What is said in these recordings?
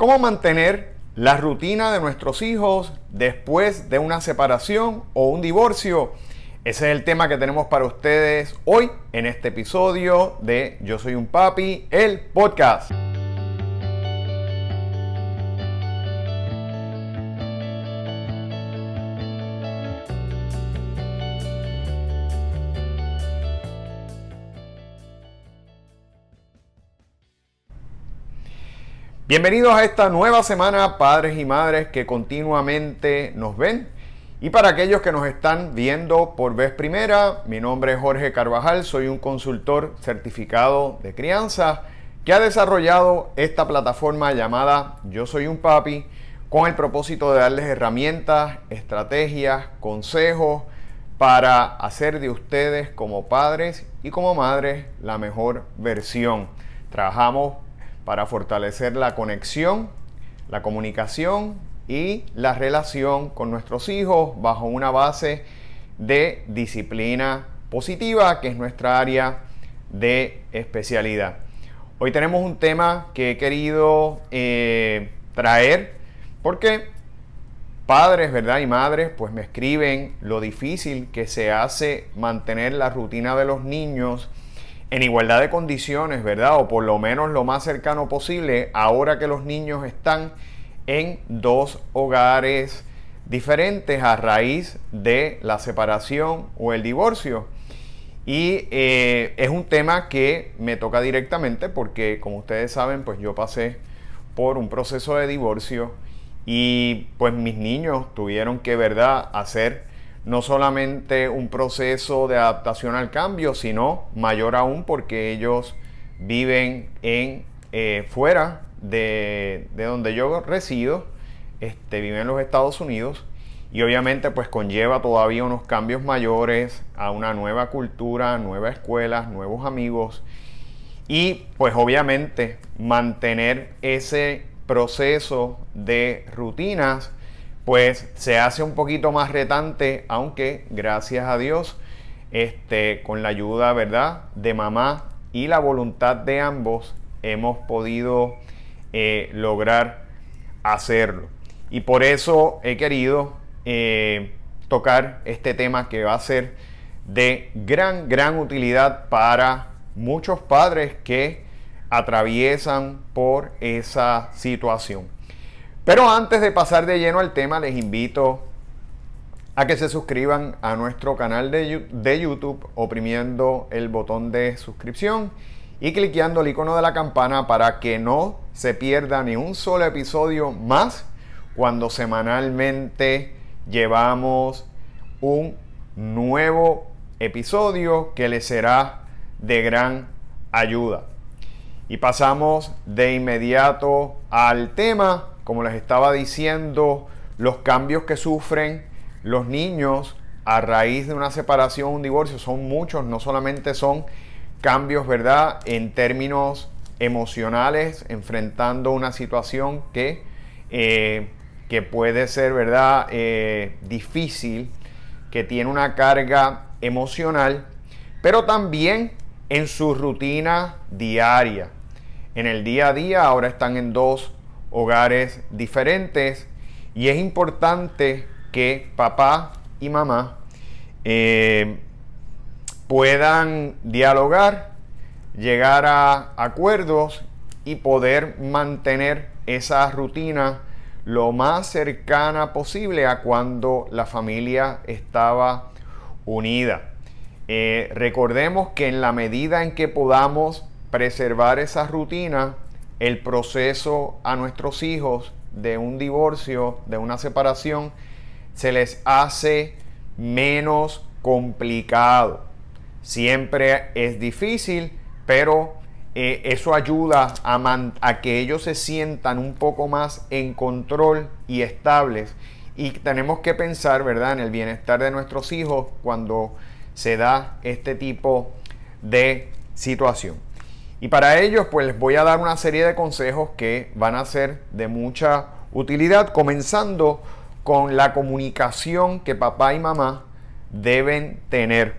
¿Cómo mantener la rutina de nuestros hijos después de una separación o un divorcio? Ese es el tema que tenemos para ustedes hoy en este episodio de Yo Soy un Papi, el podcast. Bienvenidos a esta nueva semana, padres y madres que continuamente nos ven. Y para aquellos que nos están viendo por vez primera, mi nombre es Jorge Carvajal, soy un consultor certificado de crianza que ha desarrollado esta plataforma llamada Yo Soy un Papi con el propósito de darles herramientas, estrategias, consejos para hacer de ustedes como padres y como madres la mejor versión. Trabajamos para fortalecer la conexión, la comunicación y la relación con nuestros hijos bajo una base de disciplina positiva, que es nuestra área de especialidad. Hoy tenemos un tema que he querido eh, traer porque padres, ¿verdad? Y madres, pues me escriben lo difícil que se hace mantener la rutina de los niños en igualdad de condiciones, ¿verdad? O por lo menos lo más cercano posible, ahora que los niños están en dos hogares diferentes a raíz de la separación o el divorcio. Y eh, es un tema que me toca directamente porque, como ustedes saben, pues yo pasé por un proceso de divorcio y pues mis niños tuvieron que, ¿verdad?, hacer no solamente un proceso de adaptación al cambio, sino mayor aún porque ellos viven en eh, fuera de, donde yo resido, este, viven en los Estados Unidos y obviamente pues conlleva todavía unos cambios mayores a una nueva cultura, nuevas escuelas, nuevos amigos y pues obviamente mantener ese proceso de rutinas pues se hace un poquito más retante, aunque gracias a Dios, este, con la ayuda, ¿verdad?, de mamá y la voluntad de ambos, hemos podido eh, lograr hacerlo. Y por eso he querido eh, tocar este tema que va a ser de gran, gran utilidad para muchos padres que atraviesan por esa situación. Pero antes de pasar de lleno al tema, les invito a que se suscriban a nuestro canal de, YouTube oprimiendo el botón de suscripción y cliqueando el icono de la campana para que no se pierda ni un solo episodio más cuando semanalmente llevamos un nuevo episodio que les será de gran ayuda. Y pasamos de inmediato al tema como les estaba diciendo, los cambios que sufren los niños a raíz de una separación, un divorcio, son muchos, no solamente son cambios, ¿verdad?, en términos emocionales, enfrentando una situación que, eh, que puede ser, ¿verdad?, eh, difícil, que tiene una carga emocional, pero también en su rutina diaria. En el día a día ahora están en dos hogares diferentes y es importante que papá y mamá eh, puedan dialogar, llegar a acuerdos y poder mantener esa rutina lo más cercana posible a cuando la familia estaba unida. Eh, recordemos que en la medida en que podamos preservar esa rutina, el proceso a nuestros hijos de un divorcio, de una separación, se les hace menos complicado. Siempre es difícil, pero eh, eso ayuda a, a que ellos se sientan un poco más en control y estables. Y tenemos que pensar, ¿verdad?, en el bienestar de nuestros hijos cuando se da este tipo de situación. Y para ellos, pues les voy a dar una serie de consejos que van a ser de mucha utilidad, comenzando con la comunicación que papá y mamá deben tener.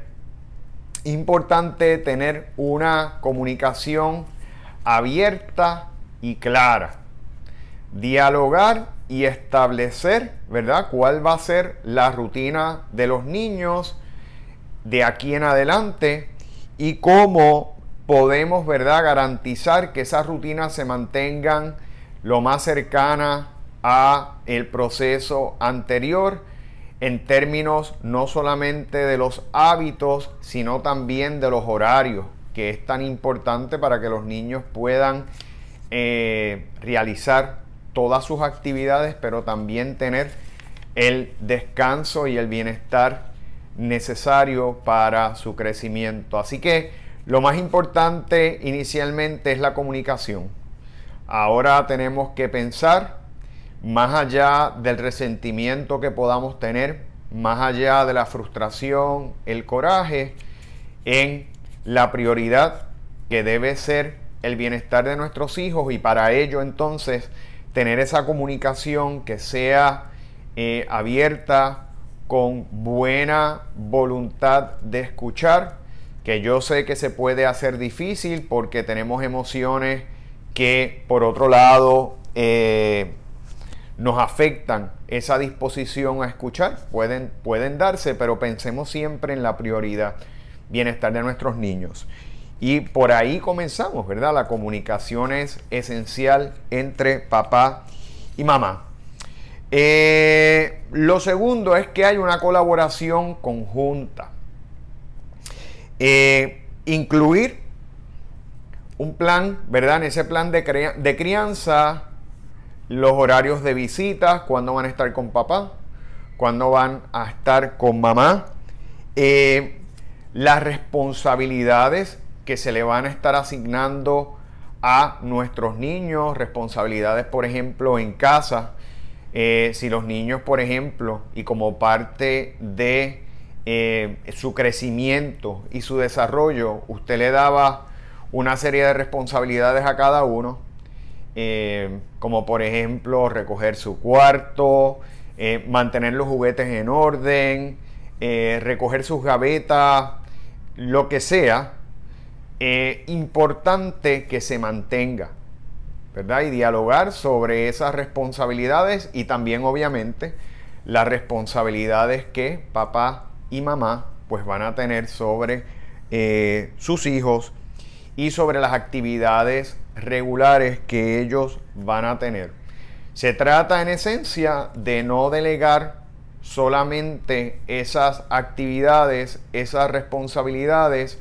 Importante tener una comunicación abierta y clara. dialogar y establecer, ¿verdad? ¿Cuál va a ser la rutina de los niños de aquí en adelante y cómo podemos, ¿verdad?, garantizar que esas rutinas se mantengan lo más cercana a el proceso anterior en términos no solamente de los hábitos, sino también de los horarios, que es tan importante para que los niños puedan eh, realizar todas sus actividades, pero también tener el descanso y el bienestar necesario para su crecimiento. Así que lo más importante inicialmente es la comunicación. Ahora tenemos que pensar más allá del resentimiento que podamos tener, más allá de la frustración, el coraje, en la prioridad que debe ser el bienestar de nuestros hijos y para ello entonces tener esa comunicación que sea eh, abierta, con buena voluntad de escuchar, que yo sé que se puede hacer difícil porque tenemos emociones que por otro lado eh, nos afectan esa disposición a escuchar, pueden, pueden darse, pero pensemos siempre en la prioridad, bienestar de nuestros niños. Y por ahí comenzamos, ¿verdad? La comunicación es esencial entre papá y mamá. Eh, lo segundo es que hay una colaboración conjunta. Eh, incluir un plan, ¿verdad? En ese plan de, crianza, los horarios de visitas, cuándo van a estar con papá, cuándo van a estar con mamá, eh, las responsabilidades que se le van a estar asignando a nuestros niños, responsabilidades, por ejemplo, en casa. Eh, si los niños, por ejemplo, y como parte de eh, su crecimiento y su desarrollo, usted le daba una serie de responsabilidades a cada uno, eh, como por ejemplo recoger su cuarto, mantener los juguetes en orden, recoger sus gavetas, lo que sea, eh, importante que se mantenga, ¿verdad? Y dialogar sobre esas responsabilidades y también obviamente las responsabilidades que papá y mamá pues van a tener sobre eh, sus hijos y sobre las actividades regulares que ellos van a tener. Se trata en esencia de no delegar solamente esas actividades, esas responsabilidades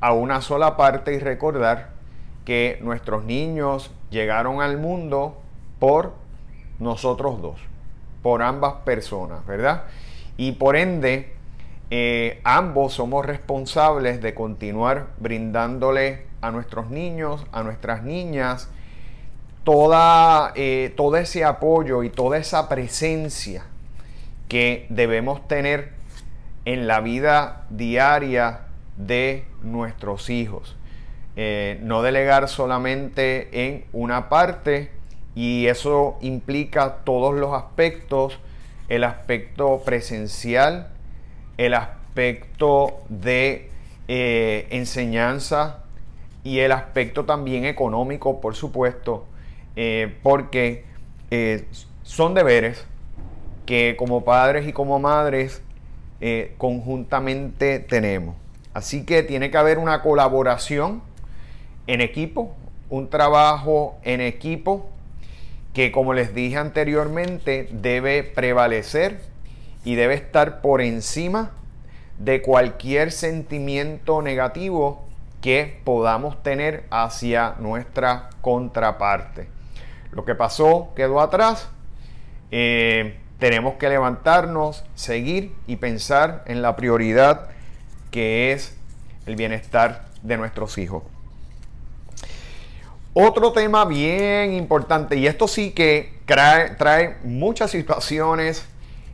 a una sola parte y recordar que nuestros niños llegaron al mundo por nosotros dos, por ambas personas, ¿verdad? Y por ende, eh, ambos somos responsables de continuar brindándole a nuestros niños, a nuestras niñas, toda, eh, todo ese apoyo y toda esa presencia que debemos tener en la vida diaria de nuestros hijos. Eh, no delegar solamente en una parte y eso implica todos los aspectos, el aspecto presencial, el aspecto de eh, enseñanza y el aspecto también económico, por supuesto, eh, porque son deberes que como padres y como madres conjuntamente tenemos. Así que tiene que haber una colaboración en equipo, un trabajo en equipo que como les dije anteriormente debe prevalecer y debe estar por encima de cualquier sentimiento negativo que podamos tener hacia nuestra contraparte. Lo que pasó quedó atrás. Eh, tenemos que levantarnos, seguir y pensar en la prioridad que es el bienestar de nuestros hijos. Otro tema bien importante, y esto sí que trae, muchas situaciones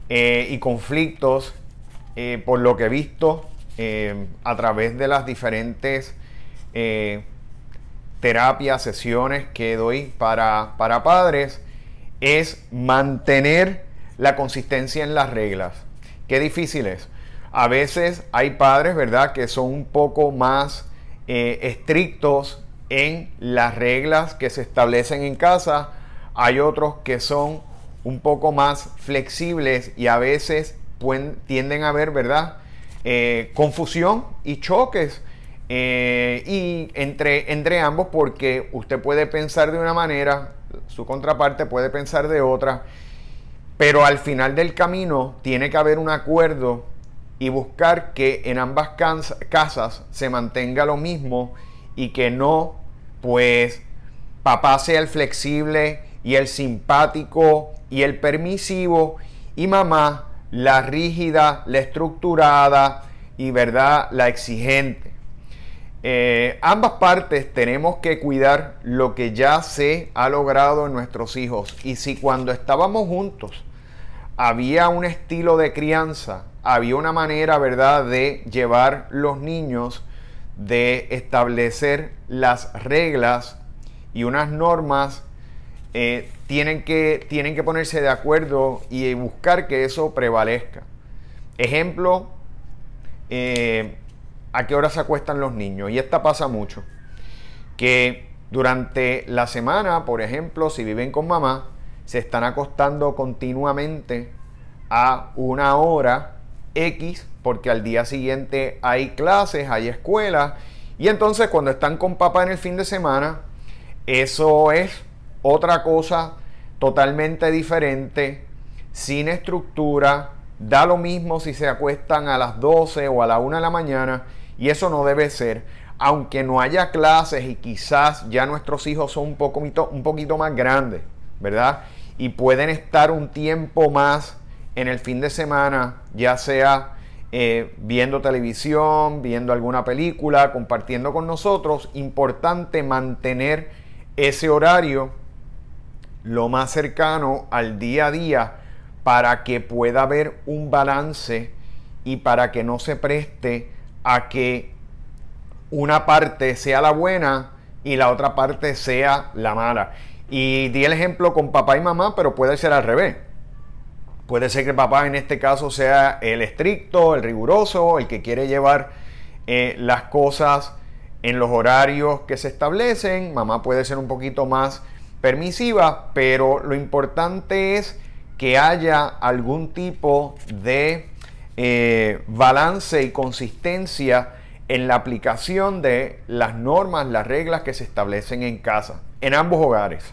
eh, y conflictos eh, por lo que he visto eh, a través de las diferentes terapias, sesiones que doy para, para padres, es mantener la consistencia en las reglas. Qué difícil es. A veces hay padres, ¿verdad?, que son un poco más estrictos en las reglas que se establecen en casa. hay otros que son un poco más flexibles y a veces tienden a haber, ¿verdad? Eh, confusión y choques eh, y entre, entre ambos porque usted puede pensar de una manera, su contraparte puede pensar de otra, pero al final del camino tiene que haber un acuerdo y buscar que en ambas casas se mantenga lo mismo y que no, pues, papá sea el flexible y el simpático y el permisivo y mamá la rígida, la estructurada y, ¿verdad?, la exigente. Eh, ambas partes tenemos que cuidar lo que ya se ha logrado en nuestros hijos. Y si cuando estábamos juntos había un estilo de crianza, había una manera, ¿verdad?, de llevar los niños, de establecer las reglas y unas normas, eh, tienen, que, tienen que ponerse de acuerdo y buscar que eso prevalezca. Ejemplo, eh, a qué hora se acuestan los niños. Y esta pasa mucho. Que durante la semana, por ejemplo, si viven con mamá, se están acostando continuamente a una hora X, porque al día siguiente hay clases, hay escuela. Y entonces cuando están con papá en el fin de semana, eso es otra cosa totalmente diferente, sin estructura. Da lo mismo si se acuestan a las 12 o a la 1 de la mañana y eso no debe ser, aunque no haya clases y quizás ya nuestros hijos son un, poco, un poquito más grandes, ¿verdad? Y pueden estar un tiempo más en el fin de semana, ya sea eh, viendo televisión, viendo alguna película, compartiendo con nosotros. Importante mantener ese horario lo más cercano al día a día para que pueda haber un balance y para que no se preste a que una parte sea la buena y la otra parte sea la mala. Y di el ejemplo con papá y mamá, pero puede ser al revés. Puede ser que papá en este caso sea el estricto, el riguroso, el que quiere llevar eh, las cosas en los horarios que se establecen. Mamá puede ser un poquito más permisiva, pero lo importante es que haya algún tipo de eh, balance y consistencia en la aplicación de las normas, las reglas que se establecen en casa, en ambos hogares.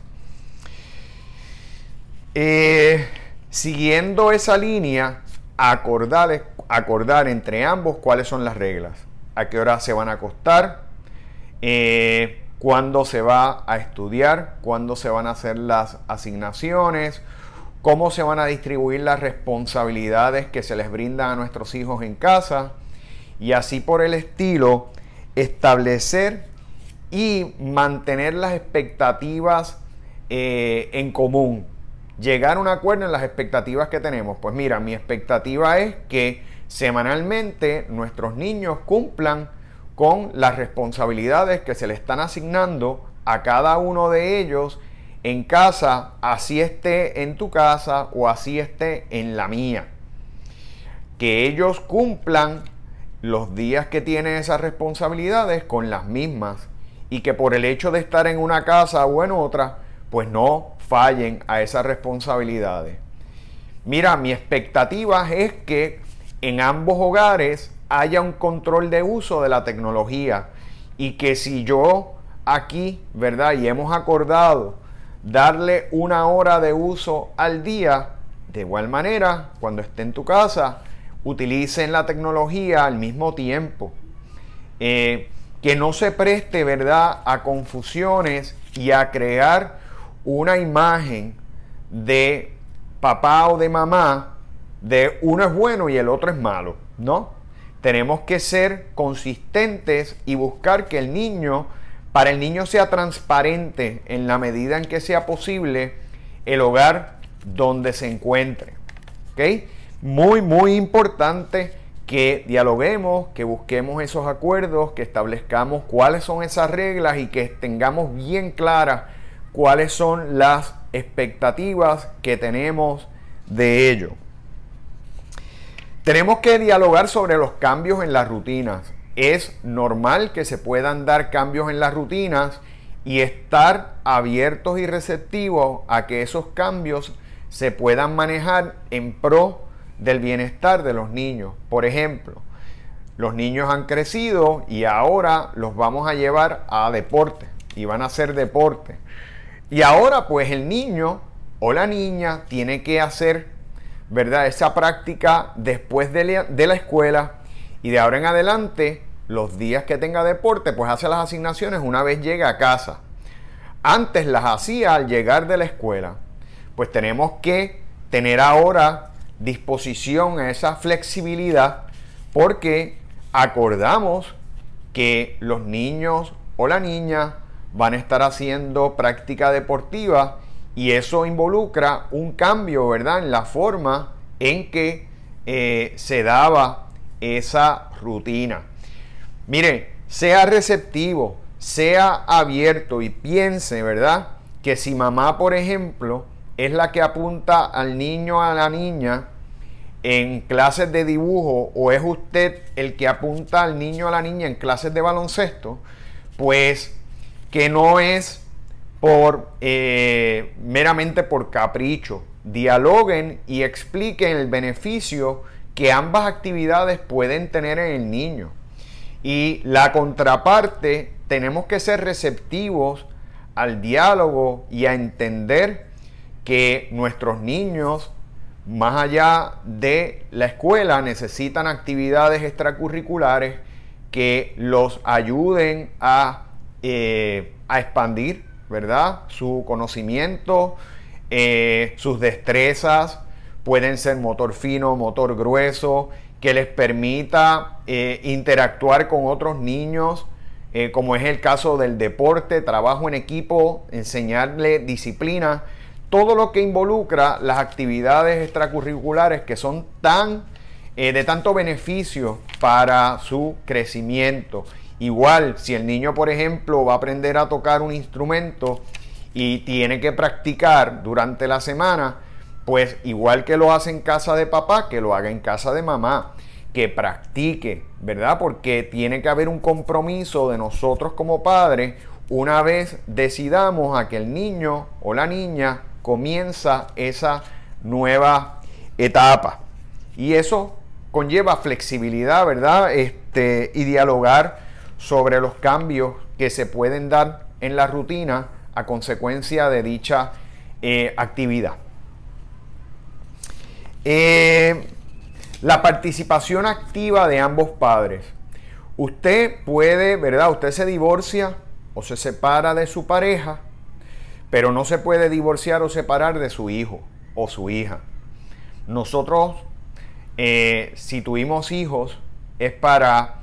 Eh, siguiendo esa línea, acordar, acordar entre ambos cuáles son las reglas, a qué hora se van a acostar, eh, cuándo se va a estudiar, cuándo se van a hacer las asignaciones, cómo se van a distribuir las responsabilidades que se les brindan a nuestros hijos en casa y así por el estilo establecer y mantener las expectativas eh, en común. Llegar a un acuerdo en las expectativas que tenemos. Pues mira, mi expectativa es que semanalmente nuestros niños cumplan con las responsabilidades que se le están asignando a cada uno de ellos en casa, así esté en tu casa o así esté en la mía. Que ellos cumplan los días que tienen esas responsabilidades con las mismas y que por el hecho de estar en una casa o en otra, pues no fallen a esas responsabilidades. Mira, mi expectativa es que en ambos hogares haya un control de uso de la tecnología y que si yo aquí, ¿verdad? Y hemos acordado darle una hora de uso al día. De igual manera, cuando esté en tu casa, utilicen la tecnología al mismo tiempo. Eh, que no se preste, ¿verdad?, a confusiones y a crear una imagen de papá o de mamá de uno es bueno y el otro es malo, ¿no? Tenemos que ser consistentes y buscar que el niño para el niño sea transparente en la medida en que sea posible el hogar donde se encuentre. Muy, muy importante que dialoguemos, que busquemos esos acuerdos, que establezcamos cuáles son esas reglas y que tengamos bien claras cuáles son las expectativas que tenemos de ello. Tenemos que dialogar sobre los cambios en las rutinas es normal que se puedan dar cambios en las rutinas y estar abiertos y receptivos a que esos cambios se puedan manejar en pro del bienestar de los niños. Por ejemplo, los niños han crecido y ahora los vamos a llevar a deporte y van a hacer deporte. Y ahora pues el niño o la niña tiene que hacer, ¿verdad? Esa práctica después de la, escuela y de ahora en adelante, los días que tenga deporte, pues hace las asignaciones una vez llega a casa. Antes las hacía al llegar de la escuela. Pues tenemos que tener ahora disposición a esa flexibilidad porque acordamos que los niños o la niña van a estar haciendo práctica deportiva y eso involucra un cambio, ¿verdad? En la forma en que eh, se daba esa rutina. Mire, sea receptivo, sea abierto y piense, ¿verdad? Que si mamá, por ejemplo, es la que apunta al niño a la niña en clases de dibujo o es usted el que apunta al niño a la niña en clases de baloncesto, pues que no es por eh, meramente por capricho. Dialoguen y expliquen el beneficio que ambas actividades pueden tener en el niño. Y la contraparte, tenemos que ser receptivos al diálogo y a entender que nuestros niños, más allá de la escuela, necesitan actividades extracurriculares que los ayuden a eh, a expandir, ¿verdad? Su conocimiento, eh, sus destrezas, pueden ser motor fino, motor grueso, que les permita eh, interactuar con otros niños, como es el caso del deporte, trabajo en equipo, enseñarle disciplina, todo lo que involucra las actividades extracurriculares que son tan de tanto beneficio para su crecimiento Igual, si el niño, por ejemplo, va a aprender a tocar un instrumento y tiene que practicar durante la semana, pues igual que lo hace en casa de papá, que lo haga en casa de mamá, que practique, ¿verdad? Porque tiene que haber un compromiso de nosotros como padres una vez decidamos a que el niño o la niña comienza esa nueva etapa. Y eso conlleva flexibilidad, ¿verdad? Este, y dialogar sobre los cambios que se pueden dar en la rutina a consecuencia de dicha eh, actividad. Eh, la participación activa de ambos padres. Usted puede, ¿verdad? Usted se divorcia o se separa de su pareja, pero no se puede divorciar o separar de su hijo o su hija. Nosotros, eh, si tuvimos hijos, es para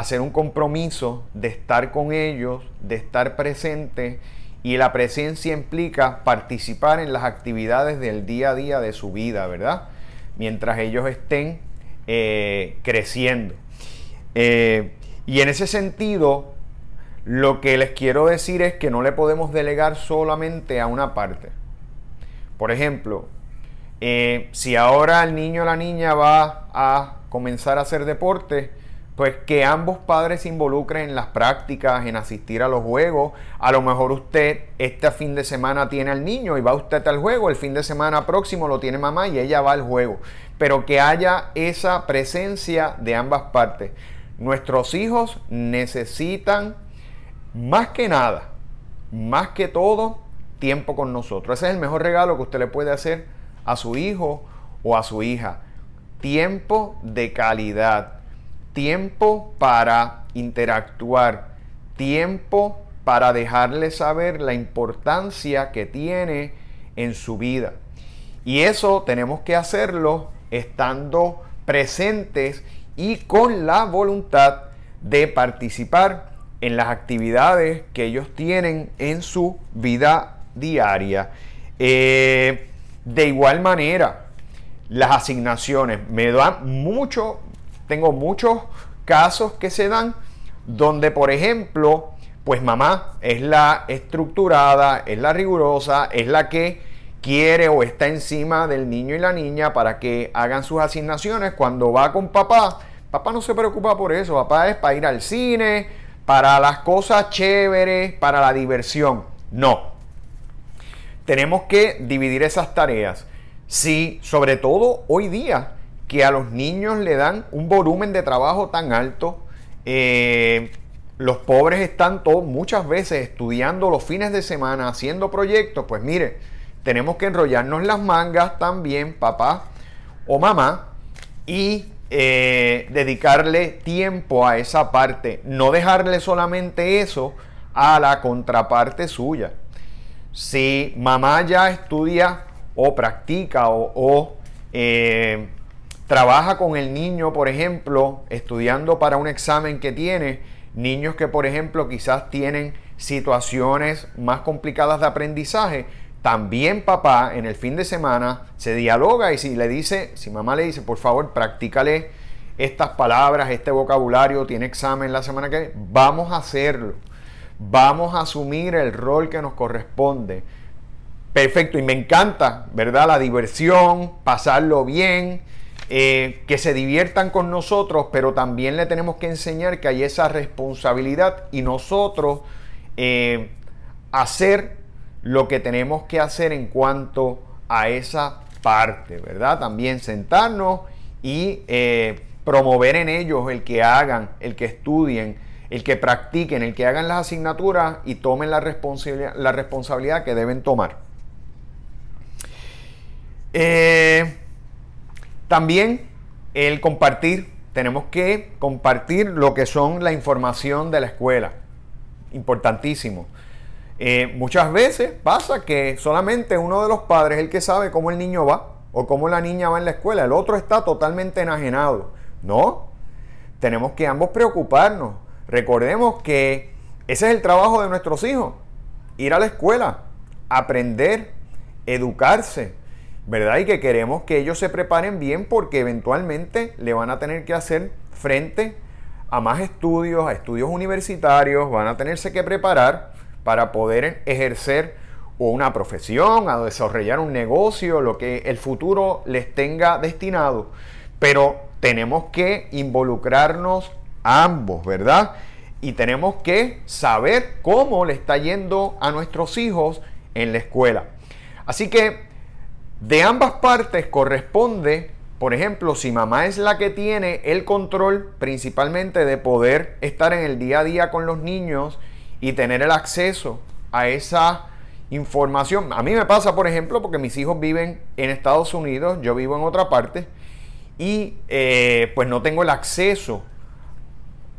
hacer un compromiso de estar con ellos, de estar presente y la presencia implica participar en las actividades del día a día de su vida, ¿verdad? Mientras ellos estén eh, creciendo. Eh, y en ese sentido, lo que les quiero decir es que no le podemos delegar solamente a una parte. Por ejemplo, eh, si ahora el niño o la niña va a comenzar a hacer deporte, pues que ambos padres se involucren en las prácticas, en asistir a los juegos. A lo mejor usted este fin de semana tiene al niño y va usted al juego, el fin de semana próximo lo tiene mamá y ella va al juego. Pero que haya esa presencia de ambas partes. Nuestros hijos necesitan más que nada, más que todo, tiempo con nosotros. Ese es el mejor regalo que usted le puede hacer a su hijo o a su hija. Tiempo de calidad tiempo para interactuar, tiempo para dejarle saber la importancia que tiene en su vida. Y eso tenemos que hacerlo estando presentes y con la voluntad de participar en las actividades que ellos tienen en su vida diaria. Eh, de igual manera, las asignaciones me dan mucho tengo muchos casos que se dan donde, por ejemplo, pues mamá es la estructurada, es la rigurosa, es la que quiere o está encima del niño y la niña para que hagan sus asignaciones. Cuando va con papá, papá no se preocupa por eso, papá es para ir al cine, para las cosas chéveres, para la diversión. No. Tenemos que dividir esas tareas. Sí, sobre todo hoy día, que a los niños le dan un volumen de trabajo tan alto, eh, los pobres están todos muchas veces estudiando los fines de semana, haciendo proyectos, pues mire, tenemos que enrollarnos las mangas también, papá o mamá, y eh, dedicarle tiempo a esa parte, no dejarle solamente eso a la contraparte suya. Si mamá ya estudia o practica o, eh, trabaja con el niño, por ejemplo, estudiando para un examen que tiene, niños que por ejemplo quizás tienen situaciones más complicadas de aprendizaje, también papá en el fin de semana se dialoga y si le dice, si mamá le dice, por favor, practícale estas palabras, este vocabulario, tiene examen la semana que viene, vamos a hacerlo. Vamos a asumir el rol que nos corresponde. Perfecto, y me encanta, ¿verdad? La diversión, pasarlo bien, eh, que se diviertan con nosotros, pero también le tenemos que enseñar que hay esa responsabilidad y nosotros eh, hacer lo que tenemos que hacer en cuanto a esa parte, ¿verdad? También sentarnos y eh, promover en ellos el que hagan, el que estudien, el que practiquen, el que hagan las asignaturas y tomen la responsabilidad, la responsabilidad que deben tomar. Eh, también el compartir, tenemos que compartir lo que son la información de la escuela. Importantísimo. Eh, muchas veces pasa que solamente uno de los padres es el que sabe cómo el niño va o cómo la niña va en la escuela. El otro está totalmente enajenado. No, tenemos que ambos preocuparnos. Recordemos que ese es el trabajo de nuestros hijos. Ir a la escuela, aprender, educarse, ¿verdad? Y que queremos que ellos se preparen bien porque eventualmente le van a tener que hacer frente a más estudios, a estudios universitarios, van a tenerse que preparar para poder ejercer una profesión, a desarrollar un negocio, lo que el futuro les tenga destinado. Pero tenemos que involucrarnos ambos, ¿verdad? Y tenemos que saber cómo le está yendo a nuestros hijos en la escuela. Así que de ambas partes corresponde, por ejemplo, si mamá es la que tiene el control principalmente de poder estar en el día a día con los niños y tener el acceso a esa información. A mí me pasa, por ejemplo, porque mis hijos viven en Estados Unidos, yo vivo en otra parte, y eh, pues no tengo el acceso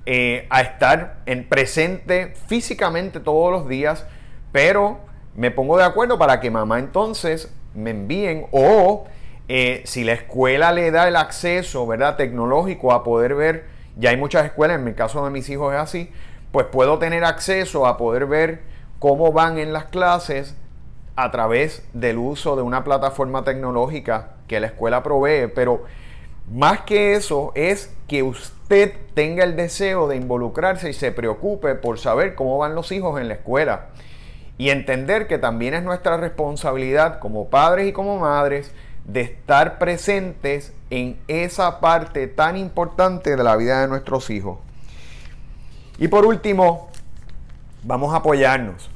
eh, a estar en presente físicamente todos los días, pero me pongo de acuerdo para que mamá entonces me envíen o eh, si la escuela le da el acceso, ¿verdad? Tecnológico a poder ver, ya hay muchas escuelas, en mi caso de mis hijos es así, pues puedo tener acceso a poder ver cómo van en las clases a través del uso de una plataforma tecnológica que la escuela provee, pero más que eso es que usted tenga el deseo de involucrarse y se preocupe por saber cómo van los hijos en la escuela y entender que también es nuestra responsabilidad como padres y como madres de estar presentes en esa parte tan importante de la vida de nuestros hijos. Y por último, vamos a apoyarnos,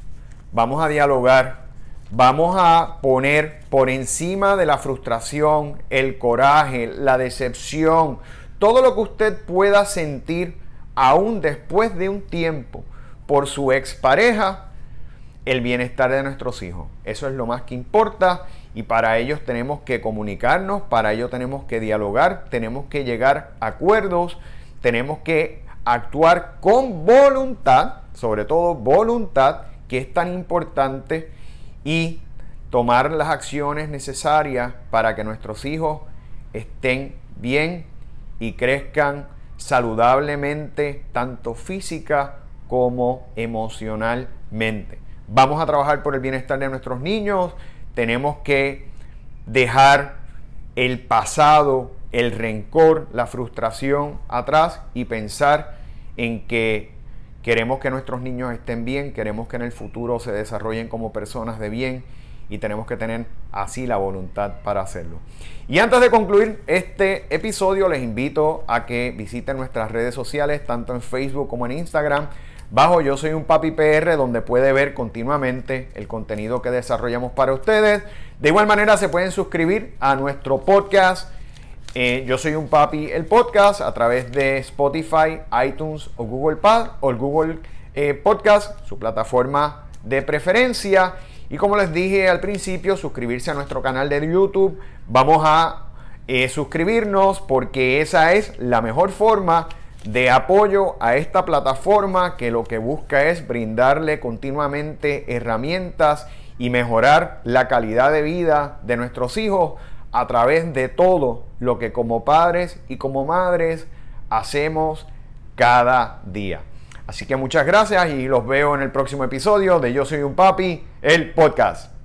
vamos a dialogar, vamos a poner por encima de la frustración, el coraje, la decepción, todo lo que usted pueda sentir aún después de un tiempo por su expareja, el bienestar de nuestros hijos. Eso es lo más que importa y para ellos tenemos que comunicarnos, para ello tenemos que dialogar, tenemos que llegar a acuerdos, tenemos que actuar con voluntad, sobre todo voluntad, que es tan importante, y tomar las acciones necesarias para que nuestros hijos estén bien y crezcan saludablemente, tanto física como emocionalmente. Vamos a trabajar por el bienestar de nuestros niños, tenemos que dejar el pasado, el rencor, la frustración atrás y pensar en que queremos que nuestros niños estén bien, queremos que en el futuro se desarrollen como personas de bien y tenemos que tener así la voluntad para hacerlo. Y antes de concluir este episodio, les invito a que visiten nuestras redes sociales, tanto en Facebook como en Instagram. Bajo Yo Soy un Papi PR, donde puede ver continuamente el contenido que desarrollamos para ustedes. De igual manera se pueden suscribir a nuestro podcast. Eh, Yo Soy un Papi, el podcast, a través de Spotify, iTunes o Google Pad o el Google eh, Podcast, su plataforma de preferencia. Y como les dije al principio, suscribirse a nuestro canal de YouTube. Vamos a eh, suscribirnos porque esa es la mejor forma de apoyo a esta plataforma que lo que busca es brindarle continuamente herramientas y mejorar la calidad de vida de nuestros hijos a través de todo lo que como padres y como madres hacemos cada día. Así que muchas gracias y los veo en el próximo episodio de Yo Soy un Papi, el podcast.